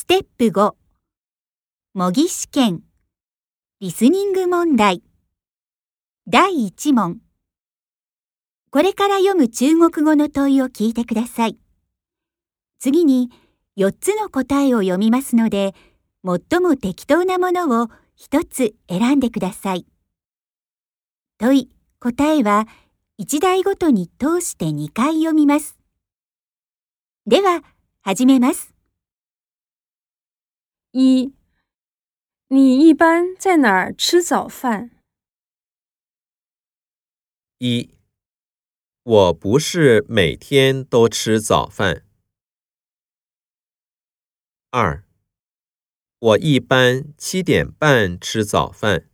ステップ5模擬試験リスニング問題第1問これから読む中国語の問いを聞いてください次に4つの答えを読みますので最も適当なものを1つ選んでください問い答えは1台ごとに通して2回読みますでは始めます一，你一般在哪儿吃早饭？一，我不是每天都吃早饭。二，我一般七点半吃早饭。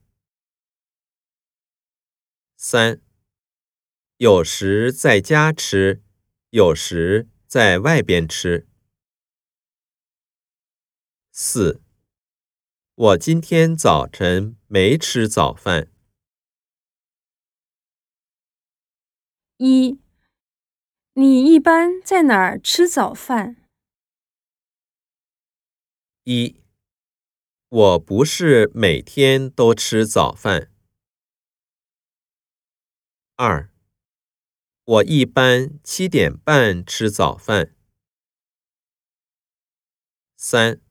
三，有时在家吃，有时在外边吃。四，我今天早晨没吃早饭。一，你一般在哪儿吃早饭？一，我不是每天都吃早饭。二，我一般七点半吃早饭。三。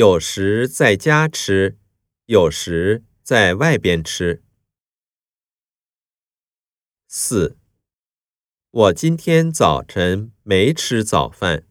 有时在家吃，有时在外边吃。四，我今天早晨没吃早饭。